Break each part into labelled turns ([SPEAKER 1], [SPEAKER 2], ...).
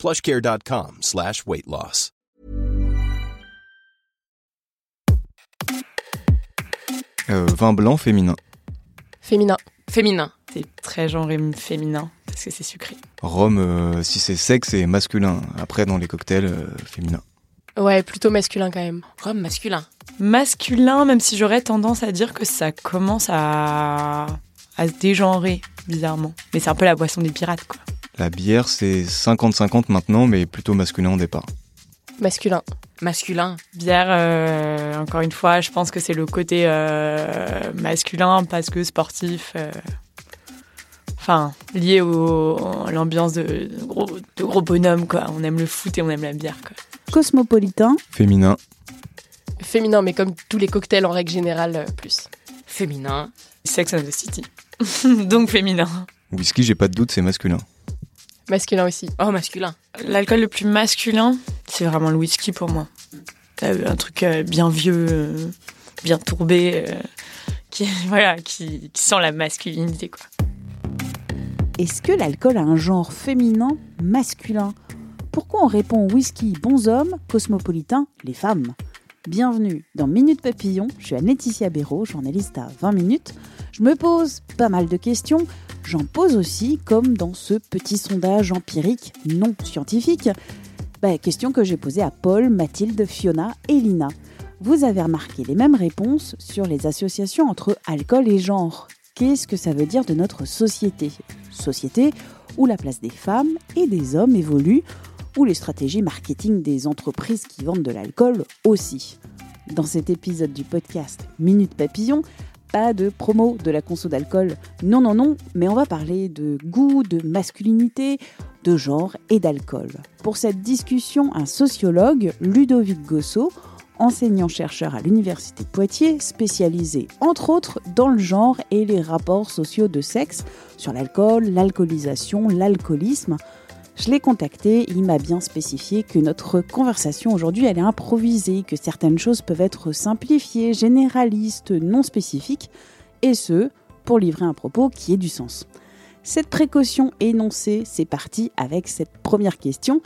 [SPEAKER 1] plushcare.com slash weight loss.
[SPEAKER 2] Euh, vin blanc féminin.
[SPEAKER 3] Féminin.
[SPEAKER 4] Féminin. C'est très genré féminin parce que c'est sucré.
[SPEAKER 2] Rhum, euh, si c'est sec, c'est masculin. Après, dans les cocktails, euh, féminin.
[SPEAKER 3] Ouais, plutôt masculin quand même.
[SPEAKER 4] Rhum masculin. Masculin, même si j'aurais tendance à dire que ça commence à, à se dégenrer, bizarrement. Mais c'est un peu la boisson des pirates, quoi.
[SPEAKER 2] La bière, c'est 50-50 maintenant, mais plutôt masculin au départ.
[SPEAKER 3] Masculin.
[SPEAKER 4] Masculin. Bière, euh, encore une fois, je pense que c'est le côté euh, masculin parce que sportif. euh, Enfin, lié au, à l'ambiance de, de gros, de gros bonhommes, quoi. On aime le foot et on aime la bière, quoi.
[SPEAKER 5] Cosmopolitain,
[SPEAKER 2] Féminin.
[SPEAKER 3] Féminin, mais comme tous les cocktails en règle générale, euh, plus.
[SPEAKER 4] Féminin. Sex and the City. Donc féminin.
[SPEAKER 2] Whisky, j'ai pas de doute, c'est masculin.
[SPEAKER 3] Masculin aussi.
[SPEAKER 4] Oh, masculin. L'alcool le plus masculin, c'est vraiment le whisky pour moi. Un truc euh, bien vieux, euh, bien tourbé, euh, qui, voilà, qui, qui sent la masculinité, quoi.
[SPEAKER 5] est-ce que l'alcool a un genre féminin, masculin? Pourquoi on répond whisky, bons hommes, cosmopolitain, les femmes? Bienvenue dans Minute Papillon, je suis Anne-Laetitia Béraud, journaliste à 20 minutes. Je me pose pas mal de questions, j'en pose aussi, comme dans ce petit sondage empirique non scientifique. Bah, question que j'ai posée à Paul, Mathilde, Fiona et Lina. Vous avez remarqué les mêmes réponses sur les associations entre alcool et genre. Qu'est-ce que ça veut dire de notre société? Société où la place des femmes et des hommes évolue, où les stratégies marketing des entreprises qui vendent de l'alcool aussi. Dans cet épisode du podcast Minute Papillon, pas de promo de la conso d'alcool, non non non, mais on va parler de goût, de masculinité, de genre et d'alcool. Pour cette discussion, un sociologue, Ludovic Gossot, enseignant-chercheur à l'Université Poitiers, spécialisé entre autres dans le genre et les rapports sociaux de sexe, sur l'alcool, l'alcoolisation, l'alcoolisme. Je l'ai contacté, il m'a bien spécifié que notre conversation aujourd'hui elle est improvisée, que certaines choses peuvent être simplifiées, généralistes, non spécifiques, et ce, pour livrer un propos qui ait du sens. Cette précaution énoncée, c'est parti avec cette première question.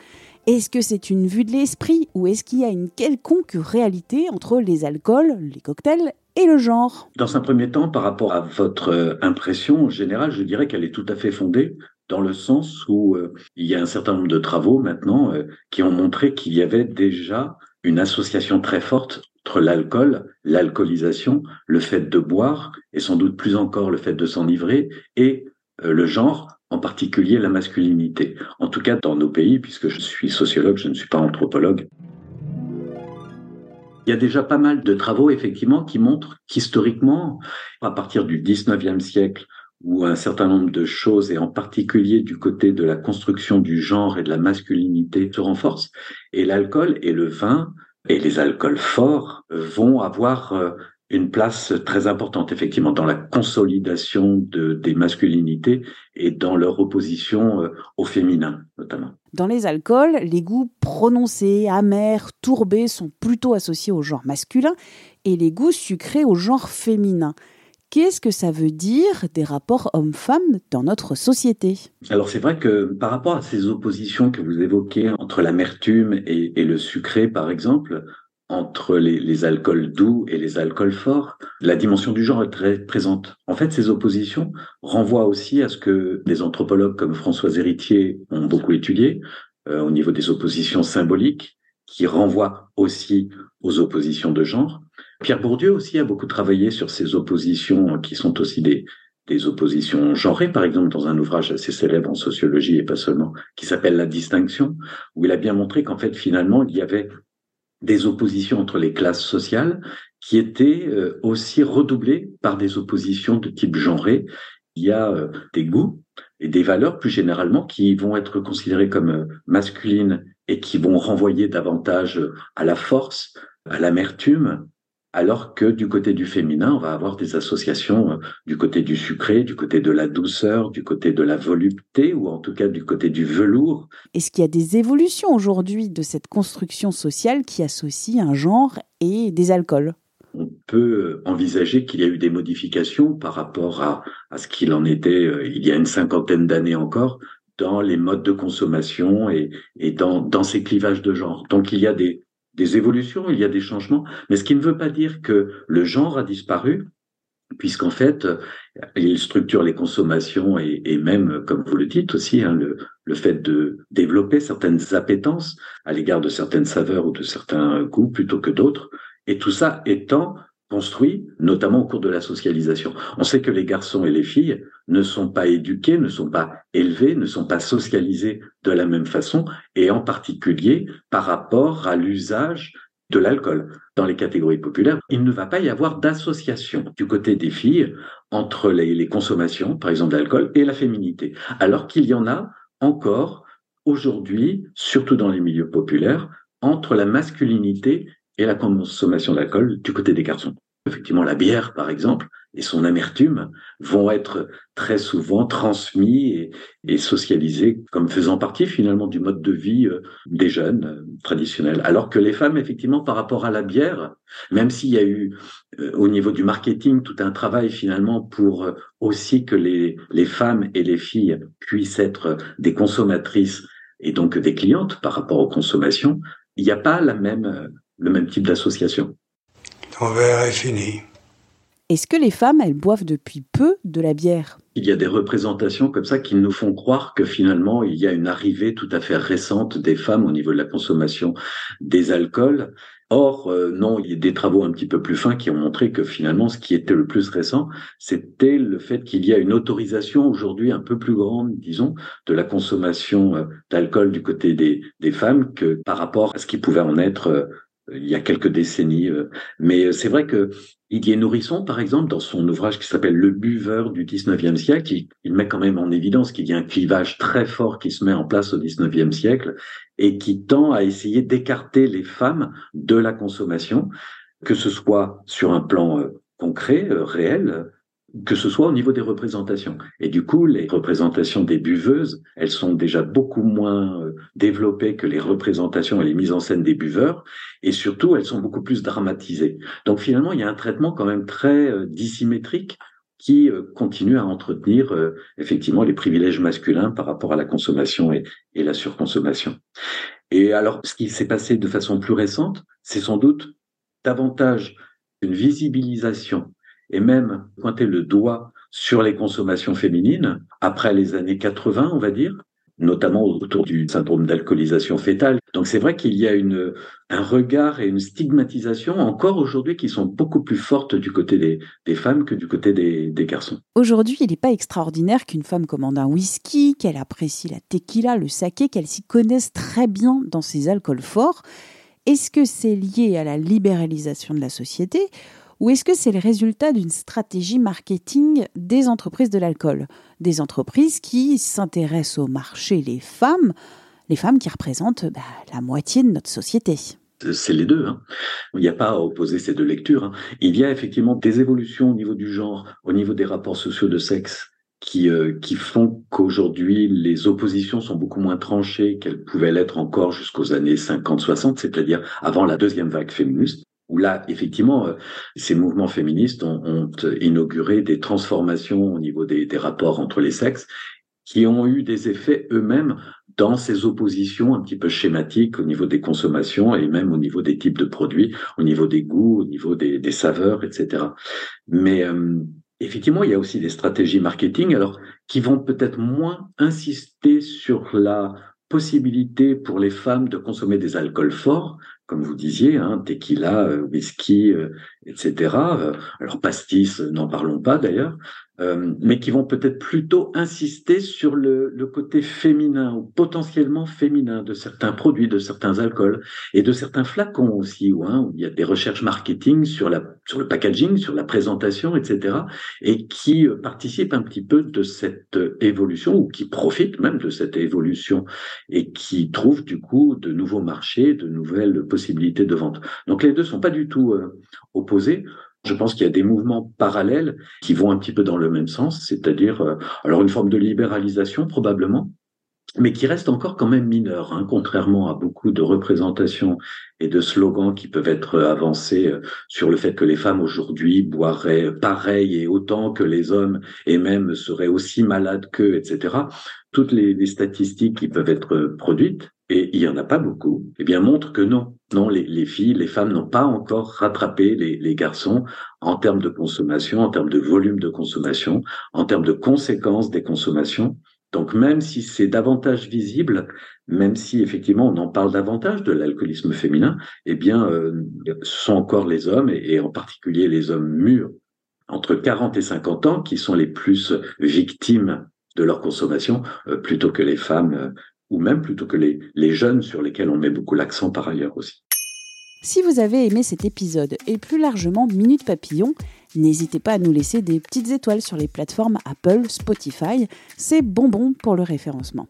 [SPEAKER 5] Est-ce que c'est une vue de l'esprit ou est-ce qu'il y a une quelconque réalité entre les alcools, les cocktails et le genre?
[SPEAKER 6] Dans un premier temps, par rapport à votre impression générale, je dirais qu'elle est tout à fait fondée dans le sens où euh, il y a un certain nombre de travaux maintenant euh, qui ont montré qu'il y avait déjà une association très forte entre l'alcool, l'alcoolisation, le fait de boire et sans doute plus encore le fait de s'enivrer et euh, le genre, en particulier la masculinité. En tout cas dans nos pays, puisque je suis sociologue, je ne suis pas anthropologue. Il y a déjà pas mal de travaux, effectivement, qui montrent qu'historiquement, à partir du 19e siècle, où un certain nombre de choses, et en particulier du côté de la construction du genre et de la masculinité, se renforcent, et l'alcool et le vin et les alcools forts vont avoir euh, une place très importante, effectivement, dans la consolidation de, des masculinités et dans leur opposition euh, au féminin, notamment.
[SPEAKER 5] Dans les alcools, les goûts prononcés, amers, tourbés sont plutôt associés au genre masculin et les goûts sucrés au genre féminin. Qu'est-ce que ça veut dire des rapports hommes-femmes dans notre société?
[SPEAKER 6] Alors c'est vrai que par rapport à ces oppositions que vous évoquez entre l'amertume et, le sucré, par exemple, entre les, les, alcools doux et les alcools forts, la dimension du genre est très présente. En fait, ces oppositions renvoient aussi à ce que des anthropologues comme Françoise Héritier ont beaucoup étudié euh, au niveau des oppositions symboliques, qui renvoient aussi aux oppositions de genre. Pierre Bourdieu aussi a beaucoup travaillé sur ces oppositions qui sont aussi des, des oppositions genrées, par exemple dans un ouvrage assez célèbre en sociologie et pas seulement, qui s'appelle La distinction, où il a bien montré qu'en fait finalement il y avait des oppositions entre les classes sociales qui étaient euh, aussi redoublées par des oppositions de type genré. Il y a euh, des goûts et des valeurs plus généralement qui vont être considérées comme euh, masculines et qui vont renvoyer davantage à la force, à l'amertume, alors que du côté du féminin, on va avoir des associations euh, du côté du sucré, du côté de la douceur, du côté de la volupté, ou en tout cas du côté du velours.
[SPEAKER 5] Est-ce qu'il y a des évolutions aujourd'hui de cette construction sociale qui associe un genre et des alcools?
[SPEAKER 6] On peut envisager qu'il y a eu des modifications par rapport à, ce qu'il en était euh, il y a une cinquantaine d'années encore dans les modes de consommation et, dans, dans ces clivages de genre. Donc il y a des, des évolutions, il y a des changements, mais ce qui ne veut pas dire que le genre a disparu, puisqu'en fait, il structure les consommations et, même, comme vous le dites aussi, hein, le, le, fait de développer certaines appétences à l'égard de certaines saveurs ou de certains goûts plutôt que d'autres, et tout ça étant construit, notamment au cours de la socialisation. On sait que les garçons et les filles ne sont pas éduqués, ne sont pas élevés, ne sont pas socialisés de la même façon, et en particulier par rapport à l'usage de l'alcool. Dans les catégories populaires, il ne va pas y avoir d'association du côté des filles entre les, consommations, par exemple d'alcool, et la féminité, alors qu'il y en a encore aujourd'hui, surtout dans les milieux populaires, entre la masculinité et la consommation d'alcool du côté des garçons. Effectivement, la bière, par exemple, et son amertume vont être très souvent transmis et, socialisés comme faisant partie finalement du mode de vie euh, des jeunes euh, traditionnels. Alors que les femmes, effectivement, par rapport à la bière, même s'il y a eu euh, au niveau du marketing tout un travail finalement pour aussi que les, les femmes et les filles puissent être des consommatrices et donc des clientes par rapport aux consommations, il n'y a pas la même le même type d'association.
[SPEAKER 7] Ton verre est fini.
[SPEAKER 5] Est-ce que les femmes, elles boivent depuis peu de la bière?
[SPEAKER 6] Il y a des représentations comme ça qui nous font croire que finalement, il y a une arrivée tout à fait récente des femmes au niveau de la consommation des alcools. Or, euh, non, il y a des travaux un petit peu plus fins qui ont montré que finalement, ce qui était le plus récent, c'était le fait qu'il y a une autorisation aujourd'hui un peu plus grande, disons, de la consommation euh, d'alcool du côté des, des femmes que par rapport à ce qui pouvait en être euh, il y a quelques décennies. Euh, mais euh, c'est vrai que Didier Nourisson, par exemple, dans son ouvrage qui s'appelle Le buveur du 19e siècle, il, il, met quand même en évidence qu'il y a un clivage très fort qui se met en place au 19e siècle et qui tend à essayer d'écarter les femmes de la consommation, que ce soit sur un plan euh, concret, réel, que ce soit au niveau des représentations. Et du coup, les représentations des buveuses, elles sont déjà beaucoup moins euh, développées que les représentations et les mises en scène des buveurs, et surtout, elles sont beaucoup plus dramatisées. Donc finalement, il y a un traitement quand même très euh, dissymétrique qui euh, continue à entretenir effectivement les privilèges masculins par rapport à la consommation et, et la surconsommation. Et alors, ce qui s'est passé de façon plus récente, c'est sans doute davantage une visibilisation et même pointer le doigt sur les consommations féminines après les années 80, on va dire, notamment autour du syndrome d'alcoolisation fétale. Donc c'est vrai qu'il y a une, un regard et une stigmatisation encore aujourd'hui qui sont beaucoup plus fortes du côté des, femmes que du côté des, des garçons.
[SPEAKER 5] Aujourd'hui, il n'est pas extraordinaire qu'une femme commande un whisky, qu'elle apprécie la tequila, le saké, qu'elle s'y connaisse très bien dans ces alcools forts. Est-ce que c'est lié à la libéralisation de la société ou est-ce que c'est le résultat d'une stratégie marketing des entreprises de l'alcool? Des entreprises qui s'intéressent au marché les femmes, les femmes qui représentent bah, la moitié de notre société
[SPEAKER 6] c'est les deux. Hein. Il n'y a pas à opposer ces deux lectures. Hein. Il y a effectivement des évolutions au niveau du genre, au niveau des rapports sociaux de sexe, qui, euh, qui font qu'aujourd'hui, les oppositions sont beaucoup moins tranchées qu'elles pouvaient l'être encore jusqu'aux années 50-60, c'est-à-dire avant la deuxième vague féministe où là, effectivement, euh, ces mouvements féministes ont, inauguré des transformations au niveau des, rapports entre les sexes qui ont eu des effets eux-mêmes dans ces oppositions un petit peu schématiques au niveau des consommations et même au niveau des types de produits, au niveau des goûts, au niveau des, saveurs, etc. Mais euh, effectivement, il y a aussi des stratégies marketing, alors qui vont peut-être moins insister sur la possibilité pour les femmes de consommer des alcools forts, comme vous disiez, hein, tequila, whisky, etc. Alors pastis, n'en parlons pas d'ailleurs. Euh, mais qui vont peut-être plutôt insister sur le, le, côté féminin ou potentiellement féminin de certains produits, de certains alcools et de certains flacons aussi, où, hein, où il y a des recherches marketing sur, la, sur le packaging, sur la présentation, etc., et qui euh, participent un petit peu de cette euh, évolution ou qui profitent même de cette évolution et qui trouvent du coup de nouveaux marchés, de nouvelles de vente. Donc les deux sont pas du tout opposés. Je pense qu'il y a des mouvements parallèles qui vont un petit peu dans le même sens, c'est-à-dire euh, alors une forme de libéralisation probablement, mais qui reste encore quand même mineur, hein, contrairement à beaucoup de représentations et de slogans qui peuvent être avancés euh, sur le fait que les femmes aujourd'hui boiraient pareil et autant que les hommes et même seraient aussi malades qu'eux, etc. Toutes les, statistiques qui peuvent être produites et il y en a pas beaucoup, eh bien montre que non, non, les, les filles, les femmes n'ont pas encore rattrapé les, garçons en termes de consommation, en termes de volume de consommation, en termes de conséquences des consommations. Donc même si c'est davantage visible, même si effectivement on en parle davantage de l'alcoolisme féminin, eh bien euh, ce sont encore les hommes et, en particulier les hommes mûrs entre 40 et 50 ans qui sont les plus victimes de leur consommation euh, plutôt que les femmes euh, ou même plutôt que les jeunes sur lesquels on met beaucoup l'accent par ailleurs aussi.
[SPEAKER 5] Si vous avez aimé cet épisode et plus largement Minute Papillon, n'hésitez pas à nous laisser des petites étoiles sur les plateformes Apple, Spotify, c'est bonbon pour le référencement.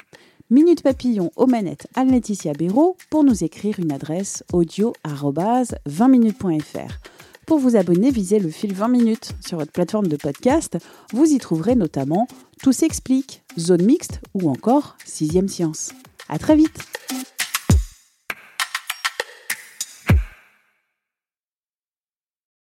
[SPEAKER 5] Minute Papillon aux manettes à Laetitia Béraud pour nous écrire une adresse audio 20minutes.fr. Pour vous abonner, visez le fil 20 minutes sur votre plateforme de podcast. Vous y trouverez notamment Tout s'explique, Zone mixte ou encore Sixième science. À très vite